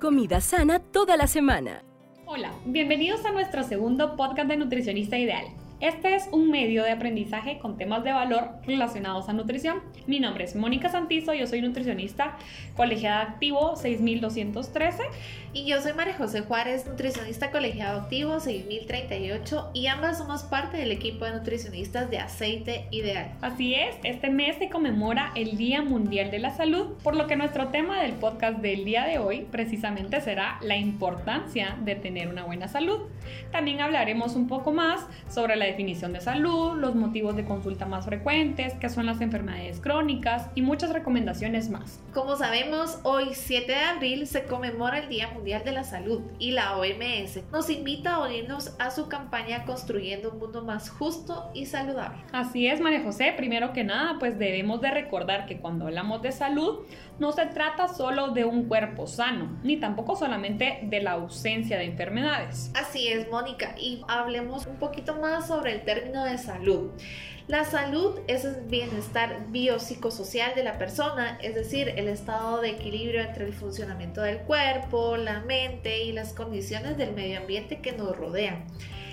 Comida sana toda la semana. Hola, bienvenidos a nuestro segundo podcast de Nutricionista Ideal. Este es un medio de aprendizaje con temas de valor relacionados a nutrición. Mi nombre es Mónica Santizo, yo soy nutricionista colegiada activo 6213. Y yo soy María José Juárez, nutricionista colegiado activo 6038 y ambas somos parte del equipo de nutricionistas de Aceite Ideal. Así es, este mes se conmemora el Día Mundial de la Salud, por lo que nuestro tema del podcast del día de hoy precisamente será la importancia de tener una buena salud. También hablaremos un poco más sobre la definición de salud, los motivos de consulta más frecuentes, qué son las enfermedades crónicas y muchas recomendaciones más. Como sabemos, hoy 7 de abril se conmemora el Día Mundial de la Salud y la OMS nos invita a unirnos a su campaña Construyendo un mundo más justo y saludable. Así es, María José, primero que nada, pues debemos de recordar que cuando hablamos de salud no se trata solo de un cuerpo sano, ni tampoco solamente de la ausencia de enfermedades. Así es, Mónica, y hablemos un poquito más sobre el término de salud. La salud es el bienestar biopsicosocial de la persona, es decir, el estado de equilibrio entre el funcionamiento del cuerpo, la mente y las condiciones del medio ambiente que nos rodean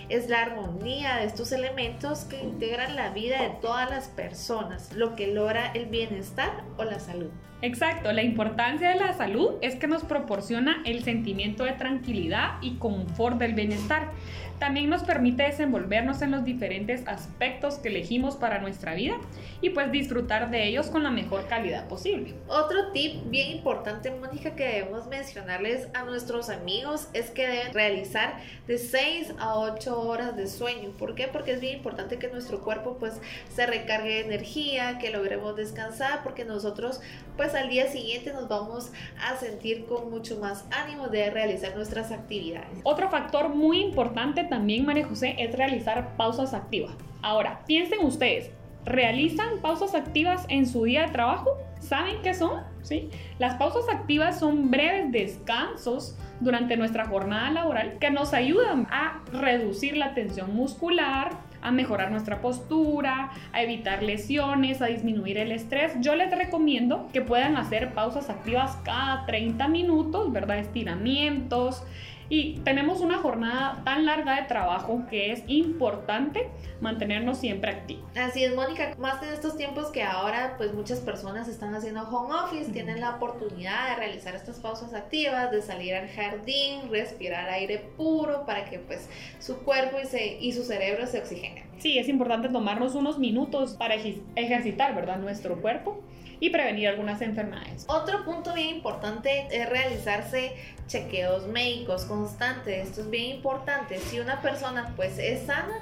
es la armonía de estos elementos que integran la vida de todas las personas, lo que logra el bienestar o la salud. Exacto, la importancia de la salud es que nos proporciona el sentimiento de tranquilidad y confort del bienestar. También nos permite desenvolvernos en los diferentes aspectos que elegimos para nuestra vida y pues disfrutar de ellos con la mejor calidad posible. Otro tip bien importante, Mónica, que debemos mencionarles a nuestros amigos es que deben realizar de 6 a 8 horas de sueño. ¿Por qué? Porque es bien importante que nuestro cuerpo pues se recargue de energía, que logremos descansar, porque nosotros pues al día siguiente nos vamos a sentir con mucho más ánimo de realizar nuestras actividades. Otro factor muy importante también, María José, es realizar pausas activas. Ahora, piensen ustedes, ¿realizan pausas activas en su día de trabajo? ¿Saben qué son? ¿Sí? Las pausas activas son breves descansos durante nuestra jornada laboral que nos ayudan a reducir la tensión muscular, a mejorar nuestra postura, a evitar lesiones, a disminuir el estrés. Yo les recomiendo que puedan hacer pausas activas cada 30 minutos, ¿verdad? Estiramientos, y tenemos una jornada tan larga de trabajo que es importante mantenernos siempre activos. Así es, Mónica, más en estos tiempos que ahora pues muchas personas están haciendo home office, tienen la oportunidad de realizar estas pausas activas, de salir al jardín, respirar aire puro para que pues su cuerpo y, se, y su cerebro se oxigenen. Sí, es importante tomarnos unos minutos para ejercitar, ¿verdad? Nuestro cuerpo y prevenir algunas enfermedades. Otro punto bien importante es realizarse chequeos médicos constantes. Esto es bien importante. Si una persona pues es sana,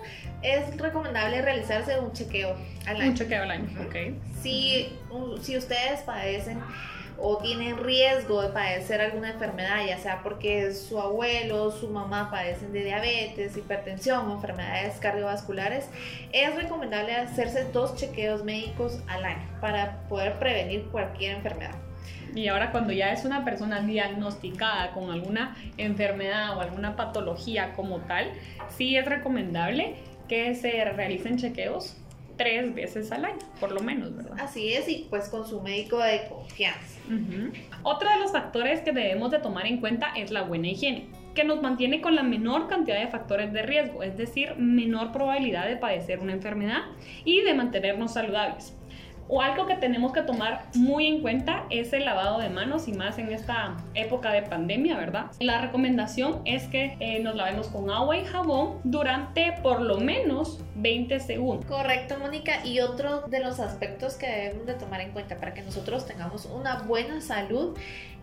es recomendable realizarse un chequeo al año. Un chequeo al año, ok. Si, si ustedes padecen o tienen riesgo de padecer alguna enfermedad, ya sea porque su abuelo, su mamá padecen de diabetes, hipertensión o enfermedades cardiovasculares, es recomendable hacerse dos chequeos médicos al año para poder prevenir cualquier enfermedad. Y ahora cuando ya es una persona diagnosticada con alguna enfermedad o alguna patología como tal, sí es recomendable que se realicen chequeos tres veces al año, por lo menos, ¿verdad? Así es, y pues con su médico de confianza. Otro de los factores que debemos de tomar en cuenta es la buena higiene que nos mantiene con la menor cantidad de factores de riesgo, es decir, menor probabilidad de padecer una enfermedad y de mantenernos saludables. O algo que tenemos que tomar muy en cuenta es el lavado de manos y más en esta época de pandemia, ¿verdad? La recomendación es que eh, nos lavemos con agua y jabón durante por lo menos 20 segundos. Correcto, Mónica. Y otro de los aspectos que debemos de tomar en cuenta para que nosotros tengamos una buena salud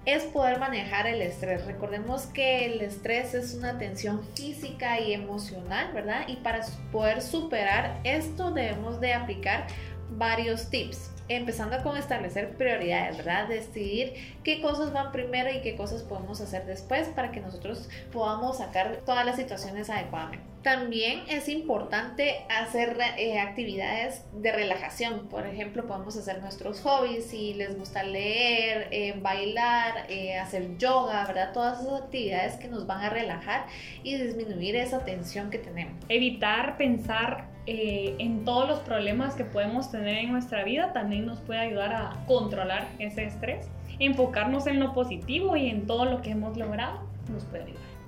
es poder manejar el estrés. Recordemos que el estrés es una tensión física y emocional, ¿verdad? Y para poder superar esto debemos de aplicar varios tips, empezando con establecer prioridades, ¿verdad? Decidir qué cosas van primero y qué cosas podemos hacer después para que nosotros podamos sacar todas las situaciones adecuadamente. También es importante hacer eh, actividades de relajación. Por ejemplo, podemos hacer nuestros hobbies si les gusta leer, eh, bailar, eh, hacer yoga, ¿verdad? Todas esas actividades que nos van a relajar y disminuir esa tensión que tenemos. Evitar pensar en todos los problemas que podemos tener en nuestra vida también nos puede ayudar a controlar ese estrés enfocarnos en lo positivo y en todo lo que hemos logrado nos puede ayudar.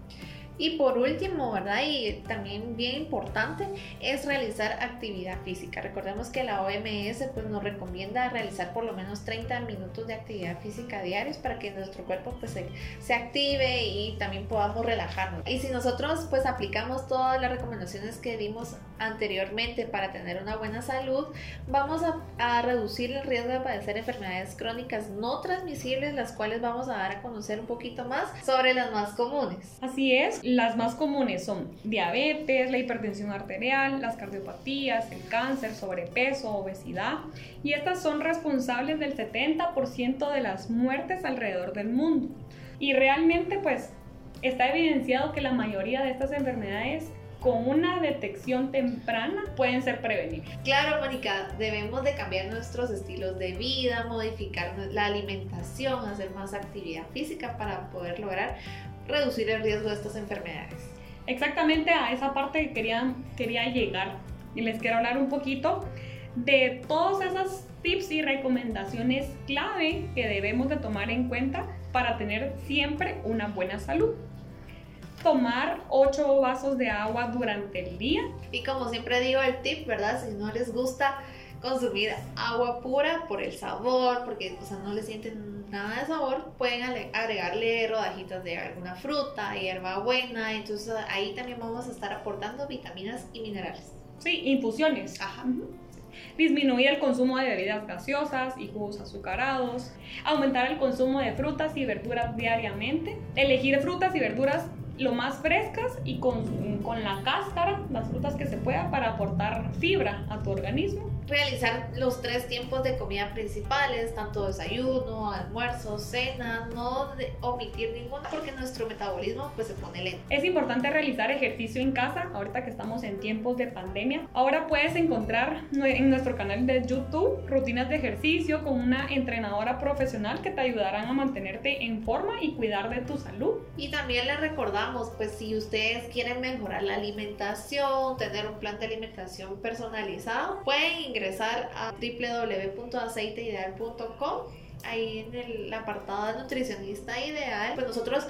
Y por último, ¿verdad? Y también bien importante es realizar actividad física. Recordemos que la OMS pues, nos recomienda realizar por lo menos 30 minutos de actividad física diarios para que nuestro cuerpo pues, se, se active y también podamos relajarnos. Y si nosotros pues aplicamos todas las recomendaciones que dimos anteriormente para tener una buena salud, vamos a, a reducir el riesgo de padecer enfermedades crónicas no transmisibles, las cuales vamos a dar a conocer un poquito más sobre las más comunes. Así es, las más comunes son diabetes, la hipertensión arterial, las cardiopatías, el cáncer, sobrepeso, obesidad y estas son responsables del 70% de las muertes alrededor del mundo. Y realmente pues está evidenciado que la mayoría de estas enfermedades con una detección temprana pueden ser prevenibles. Claro, Mónica, debemos de cambiar nuestros estilos de vida, modificar la alimentación, hacer más actividad física para poder lograr reducir el riesgo de estas enfermedades. Exactamente a esa parte que quería, quería llegar y les quiero hablar un poquito de todos esos tips y recomendaciones clave que debemos de tomar en cuenta para tener siempre una buena salud. Tomar 8 vasos de agua durante el día. Y como siempre digo el tip, ¿verdad? Si no les gusta consumir agua pura por el sabor, porque o sea, no le sienten nada de sabor, pueden agregarle rodajitas de alguna fruta, hierbabuena, entonces ahí también vamos a estar aportando vitaminas y minerales. Sí, infusiones. Ajá. Disminuir el consumo de bebidas gaseosas y jugos azucarados. Aumentar el consumo de frutas y verduras diariamente. Elegir frutas y verduras lo más frescas y con, con, la cáscara, las frutas que se pueda para aportar fibra a tu organismo. Realizar los tres tiempos de comida principales, tanto desayuno, almuerzo, cena, no omitir ninguno porque nuestro metabolismo pues se pone lento. Es importante realizar ejercicio en casa, ahorita que estamos en tiempos de pandemia. Ahora puedes encontrar en nuestro canal de YouTube rutinas de ejercicio con una entrenadora profesional que te ayudarán a mantenerte en forma y cuidar de tu salud. Y también les recordamos, pues si ustedes quieren mejorar la alimentación, tener un plan de alimentación personalizado, pueden ingresar a www.aceiteideal.com. Ahí en el apartado de nutricionista ideal, pues nosotros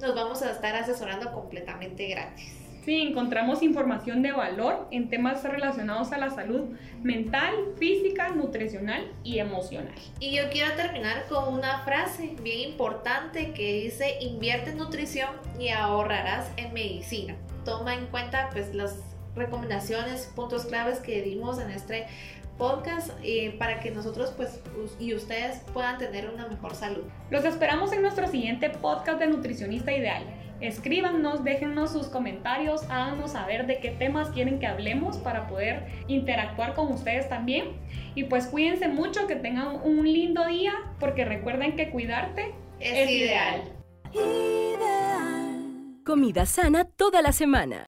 nos vamos a estar asesorando completamente gratis. Sí, encontramos información de valor en temas relacionados a la salud mental, física, nutricional y emocional. Y yo quiero terminar con una frase bien importante que dice, invierte en nutrición y ahorrarás en medicina. Toma en cuenta pues las recomendaciones, puntos claves que dimos en este podcast eh, para que nosotros pues y ustedes puedan tener una mejor salud. Los esperamos en nuestro siguiente podcast de Nutricionista Ideal. Escríbanos, déjennos sus comentarios, háganos saber de qué temas quieren que hablemos para poder interactuar con ustedes también. Y pues cuídense mucho, que tengan un lindo día, porque recuerden que cuidarte es, ideal. Ideal. Comida sana toda la semana.